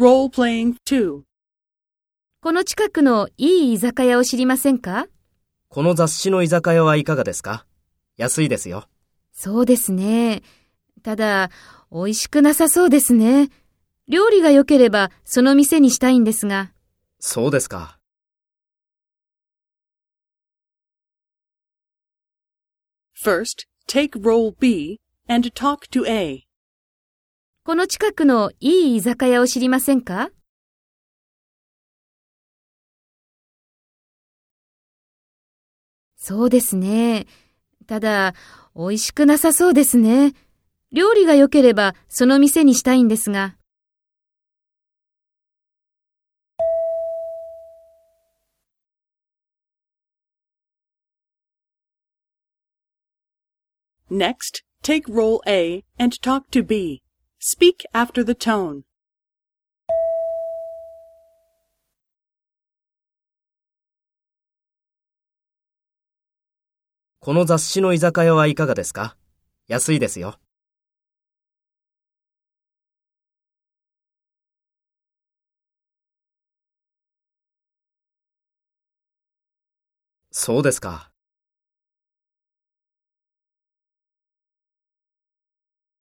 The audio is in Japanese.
Role-playing 2. この近くのいい居酒屋を知りませんか？この雑誌の居酒屋はいかがですか？安いですよ。そうですね。ただ、美味しくなさそうですね。料理が良ければその店にしたいんですが。そうですか。First, take role B and talk to A. この近くのいい居酒屋を知りませんか？そうですね。ただ、美味しくなさそうですね。料理が良ければその店にしたいんですが。Next, take role A and talk to B. Speak after the tone. この雑誌の居酒屋はいかがですか？安いですよ。そうですか。